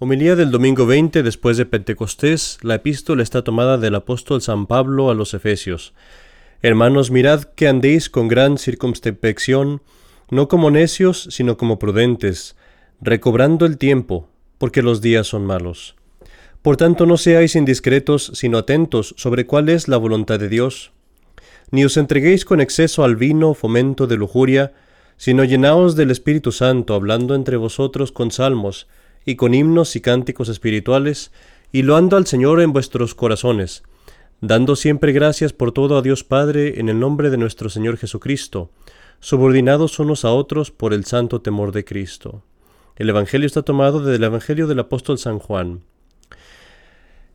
Homilía del domingo 20 después de Pentecostés, la epístola está tomada del apóstol San Pablo a los Efesios. Hermanos, mirad que andéis con gran circunspección, no como necios, sino como prudentes, recobrando el tiempo, porque los días son malos. Por tanto, no seáis indiscretos, sino atentos sobre cuál es la voluntad de Dios. Ni os entreguéis con exceso al vino, fomento de lujuria, sino llenaos del Espíritu Santo, hablando entre vosotros con salmos, y con himnos y cánticos espirituales, y loando al Señor en vuestros corazones, dando siempre gracias por todo a Dios Padre en el nombre de nuestro Señor Jesucristo, subordinados unos a otros por el santo temor de Cristo. El Evangelio está tomado del Evangelio del apóstol San Juan.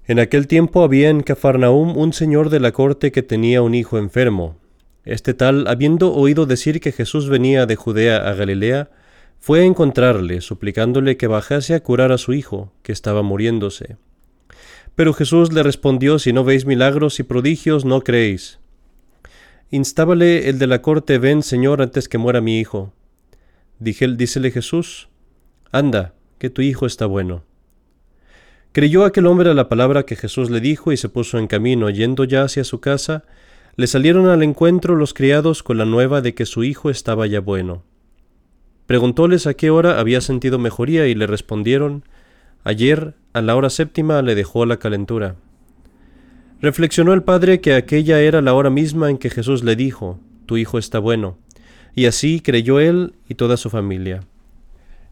En aquel tiempo había en Cafarnaum un señor de la corte que tenía un hijo enfermo. Este tal, habiendo oído decir que Jesús venía de Judea a Galilea, fue a encontrarle, suplicándole que bajase a curar a su hijo, que estaba muriéndose. Pero Jesús le respondió, Si no veis milagros y prodigios, no creéis. Instábale el de la corte, Ven, Señor, antes que muera mi hijo. Dije, dícele Jesús, Anda, que tu hijo está bueno. Creyó aquel hombre a la palabra que Jesús le dijo y se puso en camino, yendo ya hacia su casa, le salieron al encuentro los criados con la nueva de que su hijo estaba ya bueno. Preguntóles a qué hora había sentido mejoría y le respondieron, ayer a la hora séptima le dejó la calentura. Reflexionó el padre que aquella era la hora misma en que Jesús le dijo, Tu hijo está bueno, y así creyó él y toda su familia.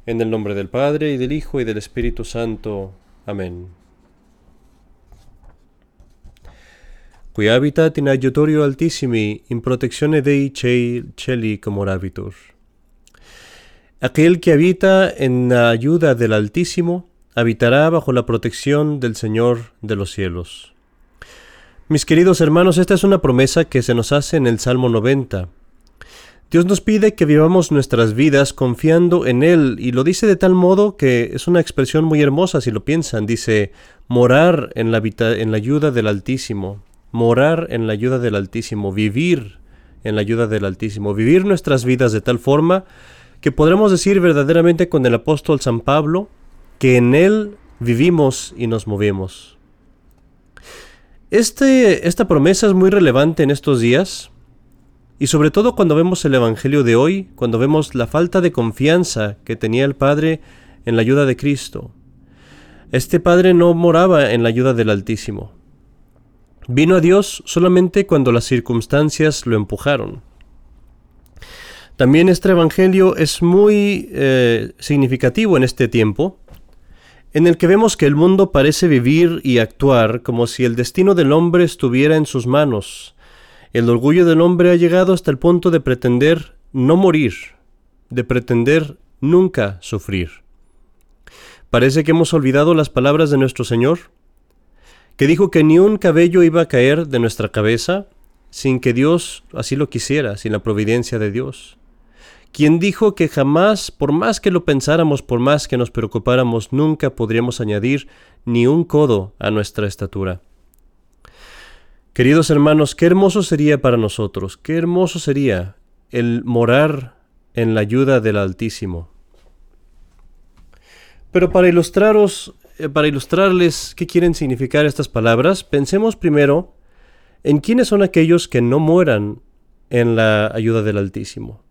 En el nombre del Padre, y del Hijo, y del Espíritu Santo. Amén. Qui habitat in aiutorio altissimi, in protezione Dei Cieli comorabitur. Aquel que habita en la ayuda del Altísimo, habitará bajo la protección del Señor de los cielos. Mis queridos hermanos, esta es una promesa que se nos hace en el Salmo 90. Dios nos pide que vivamos nuestras vidas confiando en Él y lo dice de tal modo que es una expresión muy hermosa si lo piensan. Dice, morar en la, en la ayuda del Altísimo, morar en la ayuda del Altísimo, vivir en la ayuda del Altísimo, vivir nuestras vidas de tal forma que podremos decir verdaderamente con el apóstol San Pablo que en Él vivimos y nos movemos. Este, esta promesa es muy relevante en estos días y sobre todo cuando vemos el Evangelio de hoy, cuando vemos la falta de confianza que tenía el Padre en la ayuda de Cristo. Este Padre no moraba en la ayuda del Altísimo. Vino a Dios solamente cuando las circunstancias lo empujaron. También este Evangelio es muy eh, significativo en este tiempo, en el que vemos que el mundo parece vivir y actuar como si el destino del hombre estuviera en sus manos. El orgullo del hombre ha llegado hasta el punto de pretender no morir, de pretender nunca sufrir. Parece que hemos olvidado las palabras de nuestro Señor, que dijo que ni un cabello iba a caer de nuestra cabeza sin que Dios así lo quisiera, sin la providencia de Dios quien dijo que jamás, por más que lo pensáramos, por más que nos preocupáramos, nunca podríamos añadir ni un codo a nuestra estatura. Queridos hermanos, qué hermoso sería para nosotros, qué hermoso sería el morar en la ayuda del Altísimo. Pero para ilustraros, eh, para ilustrarles qué quieren significar estas palabras, pensemos primero en quiénes son aquellos que no mueran en la ayuda del Altísimo.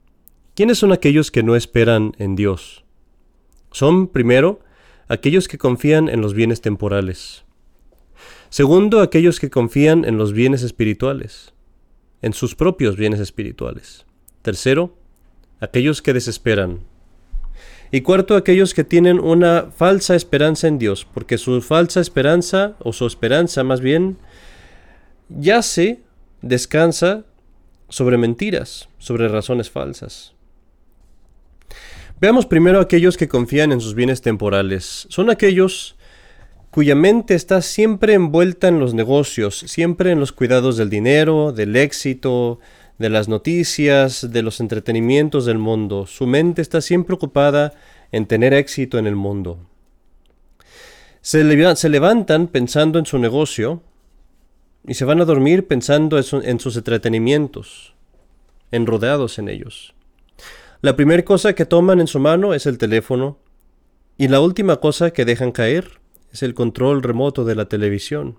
¿Quiénes son aquellos que no esperan en Dios? Son, primero, aquellos que confían en los bienes temporales. Segundo, aquellos que confían en los bienes espirituales, en sus propios bienes espirituales. Tercero, aquellos que desesperan. Y cuarto, aquellos que tienen una falsa esperanza en Dios, porque su falsa esperanza, o su esperanza más bien, yace, descansa sobre mentiras, sobre razones falsas. Veamos primero aquellos que confían en sus bienes temporales. Son aquellos cuya mente está siempre envuelta en los negocios, siempre en los cuidados del dinero, del éxito, de las noticias, de los entretenimientos del mundo. Su mente está siempre ocupada en tener éxito en el mundo. Se, levantan pensando en su negocio y se van a dormir pensando en sus entretenimientos, enrodeados en ellos. La primera cosa que toman en su mano es el teléfono Y la última cosa que dejan caer es el control remoto de la televisión.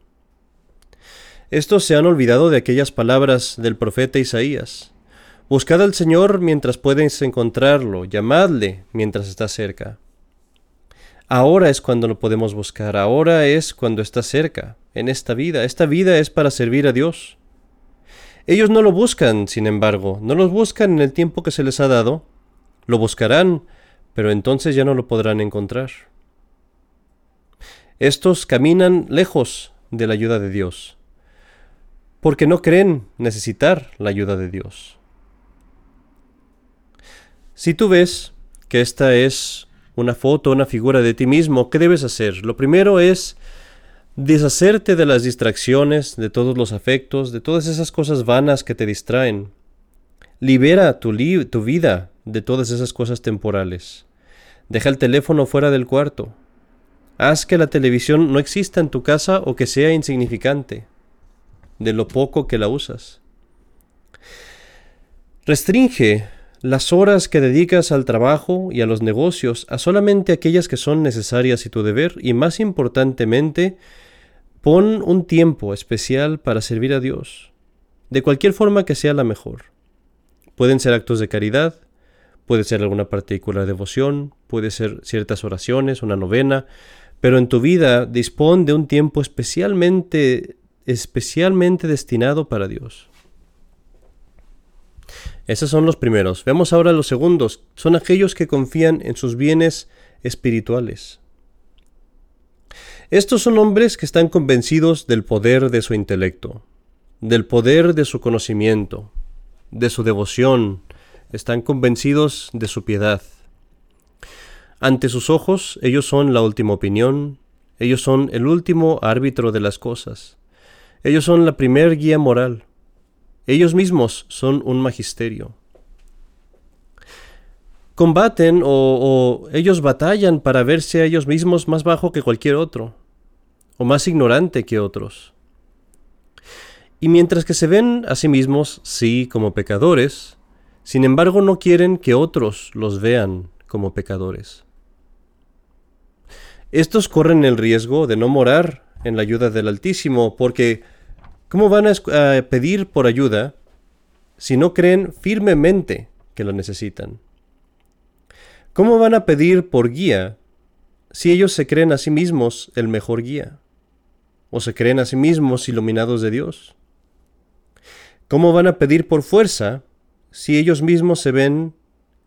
Estos se han olvidado de aquellas palabras del profeta Isaías. Buscad al Señor mientras puedes encontrarlo, llamadle mientras está cerca. Ahora es cuando lo podemos buscar, ahora es cuando está cerca, en esta vida. Esta vida es para servir a Dios. Ellos no lo buscan, sin embargo, no lo buscan en el tiempo que se les ha dado. Lo buscarán, pero entonces ya no lo podrán encontrar. Estos caminan lejos de la ayuda de Dios porque no creen necesitar la ayuda de Dios. Si tú ves que esta es una foto, una figura de ti mismo, ¿qué debes hacer? Lo primero es deshacerte de las distracciones, de todos los afectos, de todas esas cosas vanas que te distraen. Libera tu, vida de todas esas cosas temporales. Deja el teléfono fuera del cuarto. Haz que la televisión no exista en tu casa o que sea insignificante de lo poco que la usas. Restringe las horas que dedicas al trabajo y a los negocios a solamente aquellas que son necesarias y tu deber y más importantemente, pon un tiempo especial para servir a Dios, de cualquier forma que sea la mejor. Pueden ser actos de caridad, puede ser alguna particular devoción, puede ser ciertas oraciones, una novena, pero en tu vida dispón de un tiempo especialmente especialmente destinado para Dios. Esos son los primeros. Vemos ahora los segundos. Son aquellos que confían en sus bienes espirituales. Estos son hombres que están convencidos del poder de su intelecto, del poder de su conocimiento, de su devoción, están convencidos de su piedad. Ante sus ojos, ellos son la última opinión, ellos son el último árbitro de las cosas. Ellos son la primer guía moral. Ellos mismos son un magisterio. Combaten o, ellos batallan para verse a ellos mismos más bajo que cualquier otro, o más ignorante que otros. Y mientras que se ven a sí mismos, sí, como pecadores, sin embargo no quieren que otros los vean como pecadores. Estos corren el riesgo de no morar en la ayuda del Altísimo, porque ¿cómo van a, pedir por ayuda si no creen firmemente que lo necesitan? ¿Cómo van a pedir por guía si ellos se creen a sí mismos el mejor guía? ¿O se creen a sí mismos iluminados de Dios? ¿Cómo van a pedir por fuerza si ellos mismos se ven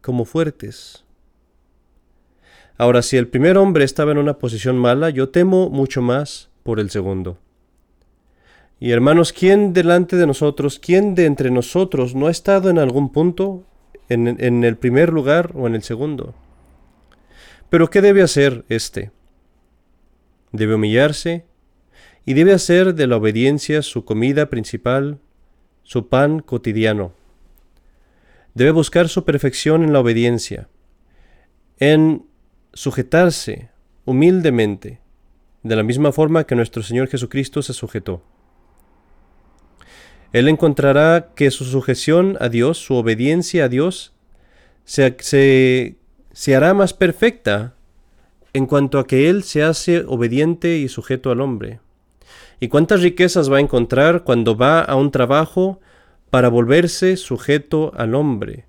como fuertes? Ahora, si el primer hombre estaba en una posición mala, yo temo mucho más por el segundo. Y hermanos, ¿quién delante de nosotros, quién de entre nosotros no ha estado en algún punto, en, el primer lugar o en el segundo? Pero ¿qué debe hacer éste? Debe humillarse y debe hacer de la obediencia su comida principal, su pan cotidiano. Debe buscar su perfección en la obediencia, en sujetarse humildemente de la misma forma que nuestro Señor Jesucristo se sujetó. Él encontrará que su sujeción a Dios, su obediencia a Dios, se, se, hará más perfecta en cuanto a que Él se hace obediente y sujeto al hombre. ¿Y cuántas riquezas va a encontrar cuando va a un trabajo para volverse sujeto al hombre?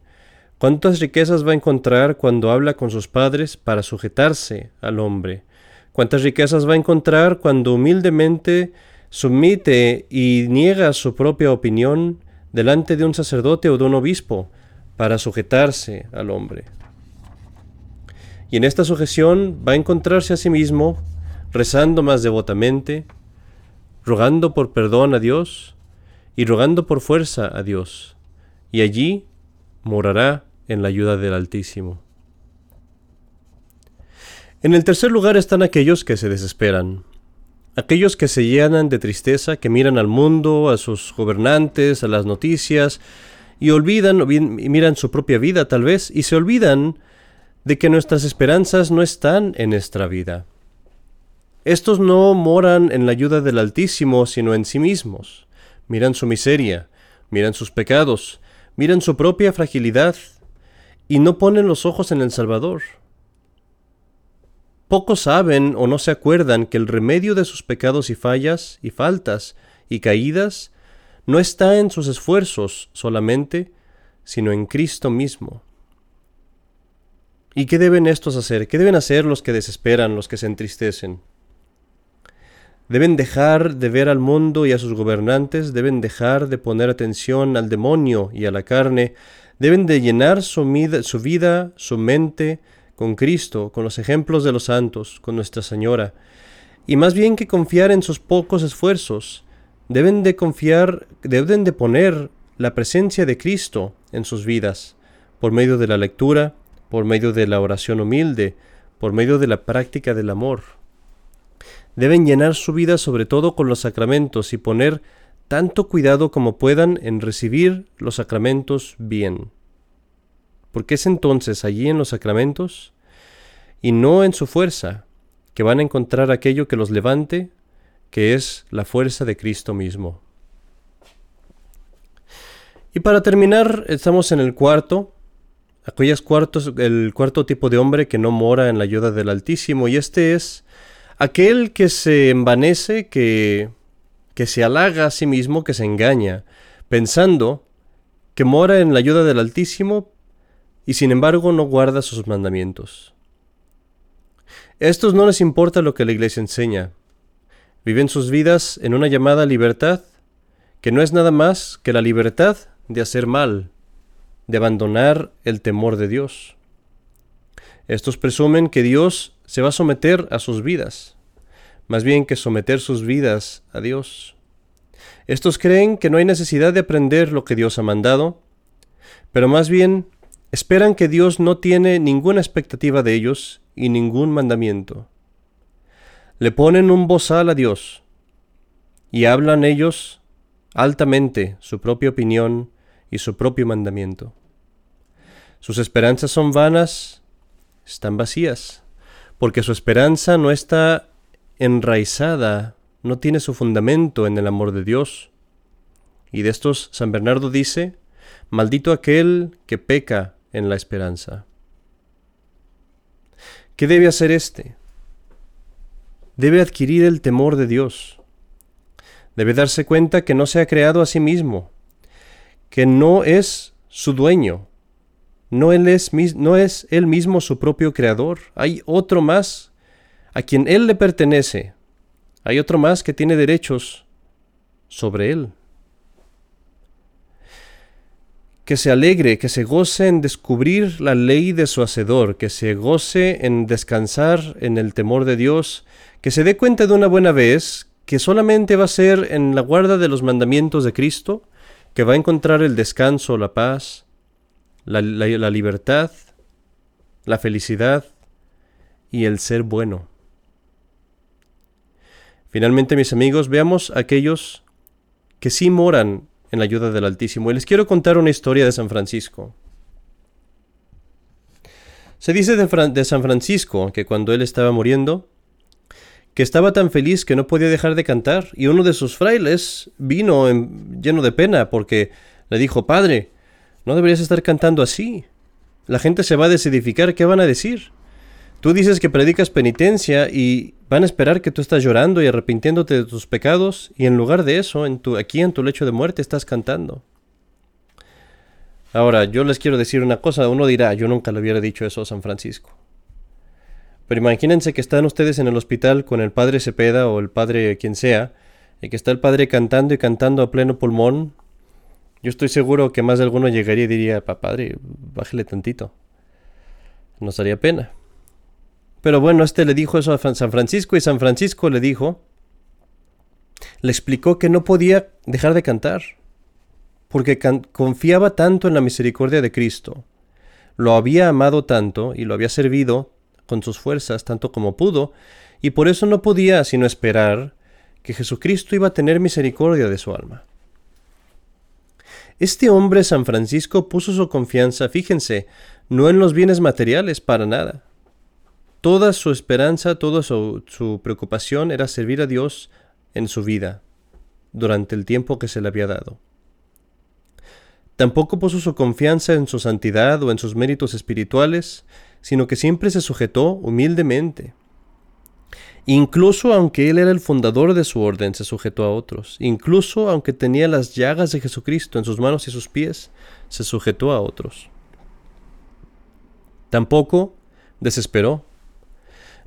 ¿Cuántas riquezas va a encontrar cuando habla con sus padres para sujetarse al hombre? cuántas riquezas va a encontrar cuando humildemente sumite y niega su propia opinión delante de un sacerdote o de un obispo para sujetarse al hombre. Y en esta sujeción va a encontrarse a sí mismo rezando más devotamente, rogando por perdón a Dios y rogando por fuerza a Dios, y allí morará en la ayuda del Altísimo. En el tercer lugar están aquellos que se desesperan, aquellos que se llenan de tristeza, que miran al mundo, a sus gobernantes, a las noticias, y olvidan, o bien, miran su propia vida tal vez, y se olvidan de que nuestras esperanzas no están en nuestra vida. Estos no moran en la ayuda del Altísimo, sino en sí mismos. Miran su miseria, miran sus pecados, miran su propia fragilidad, y no ponen los ojos en el Salvador. Pocos saben o no se acuerdan que el remedio de sus pecados y fallas y faltas y caídas no está en sus esfuerzos solamente, sino en Cristo mismo. ¿Y qué deben estos hacer? ¿Qué deben hacer los que desesperan, los que se entristecen? Deben dejar de ver al mundo y a sus gobernantes, deben dejar de poner atención al demonio y a la carne, deben de llenar su vida, su, vida, su mente, con Cristo, con los ejemplos de los santos, con Nuestra Señora, y más bien que confiar en sus pocos esfuerzos, deben de confiar, deben de poner la presencia de Cristo en sus vidas, por medio de la lectura, por medio de la oración humilde, por medio de la práctica del amor. Deben llenar su vida sobre todo con los sacramentos y poner tanto cuidado como puedan en recibir los sacramentos bien porque es entonces allí en los sacramentos y no en su fuerza que van a encontrar aquello que los levante, que es la fuerza de Cristo mismo. Y para terminar, estamos en el cuarto, aquellos cuartos, el cuarto tipo de hombre que no mora en la ayuda del Altísimo, y este es aquel que se envanece, que, que se halaga a sí mismo, que se engaña, pensando que mora en la ayuda del Altísimo, y sin embargo no guarda sus mandamientos. Estos no les importa lo que la Iglesia enseña. Viven sus vidas en una llamada libertad, que no es nada más que la libertad de hacer mal, de abandonar el temor de Dios. Estos presumen que Dios se va a someter a sus vidas, más bien que someter sus vidas a Dios. Estos creen que no hay necesidad de aprender lo que Dios ha mandado, pero más bien Esperan que Dios no tiene ninguna expectativa de ellos y ningún mandamiento. Le ponen un bozal a Dios y hablan ellos altamente su propia opinión y su propio mandamiento. Sus esperanzas son vanas, están vacías, porque su esperanza no está enraizada, no tiene su fundamento en el amor de Dios. Y de estos San Bernardo dice, maldito aquel que peca en la esperanza. ¿Qué debe hacer éste? Debe adquirir el temor de Dios. Debe darse cuenta que no se ha creado a sí mismo, que no es su dueño, no él es, no es él mismo su propio creador. Hay otro más a quien él le pertenece. Hay otro más que tiene derechos sobre él. Que se alegre, que se goce en descubrir la ley de su Hacedor, que se goce en descansar en el temor de Dios, que se dé cuenta de una buena vez que solamente va a ser en la guarda de los mandamientos de Cristo, que va a encontrar el descanso, la paz, la, la libertad, la felicidad y el ser bueno. Finalmente, mis amigos, veamos aquellos que sí moran en la ayuda del Altísimo. Y les quiero contar una historia de San Francisco. Se dice de, San Francisco que cuando él estaba muriendo, que estaba tan feliz que no podía dejar de cantar, y uno de sus frailes vino lleno de pena porque le dijo, Padre, no deberías estar cantando así. La gente se va a desedificar, ¿qué van a decir? Tú dices que predicas penitencia y van a esperar que tú estás llorando y arrepintiéndote de tus pecados y en lugar de eso, en aquí en tu lecho de muerte estás cantando. Ahora, yo les quiero decir una cosa, uno dirá, yo nunca le hubiera dicho eso a San Francisco. Pero imagínense que están ustedes en el hospital con el padre Cepeda o el padre quien sea, y que está el padre cantando y cantando a pleno pulmón. Yo estoy seguro que más de alguno llegaría y diría, padre, bájele tantito. Nos haría pena. Pero bueno, este le dijo eso a San Francisco y San Francisco le dijo, le explicó que no podía dejar de cantar, porque confiaba tanto en la misericordia de Cristo, lo había amado tanto y lo había servido con sus fuerzas tanto como pudo, y por eso no podía sino esperar que Jesucristo iba a tener misericordia de su alma. Este hombre San Francisco puso su confianza, fíjense, no en los bienes materiales para nada, Toda su esperanza, toda su, preocupación era servir a Dios en su vida, durante el tiempo que se le había dado. Tampoco puso su confianza en su santidad o en sus méritos espirituales, sino que siempre se sujetó humildemente, Incluso aunque él era el fundador de su orden, se sujetó a otros. Incluso aunque tenía las llagas de Jesucristo en sus manos y sus pies, se sujetó a otros. Tampoco desesperó.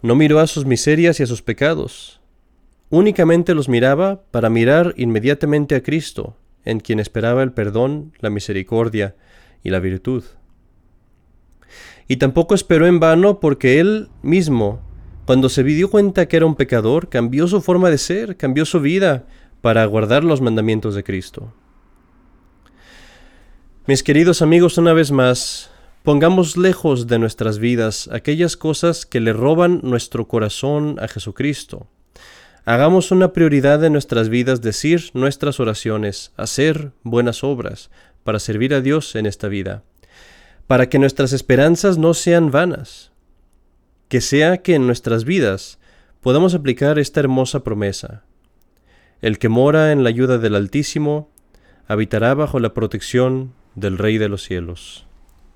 No miró a sus miserias y a sus pecados. Únicamente los miraba para mirar inmediatamente a Cristo, en quien esperaba el perdón, la misericordia y la virtud. Y tampoco esperó en vano porque él mismo cuando se dio cuenta que era un pecador, cambió su forma de ser, cambió su vida para guardar los mandamientos de Cristo. Mis queridos amigos, una vez más, pongamos lejos de nuestras vidas aquellas cosas que le roban nuestro corazón a Jesucristo. Hagamos una prioridad en nuestras vidas decir nuestras oraciones, hacer buenas obras para servir a Dios en esta vida, para que nuestras esperanzas no sean vanas, que sea que en nuestras vidas podamos aplicar esta hermosa promesa. El que mora en la ayuda del Altísimo habitará bajo la protección del Rey de los cielos.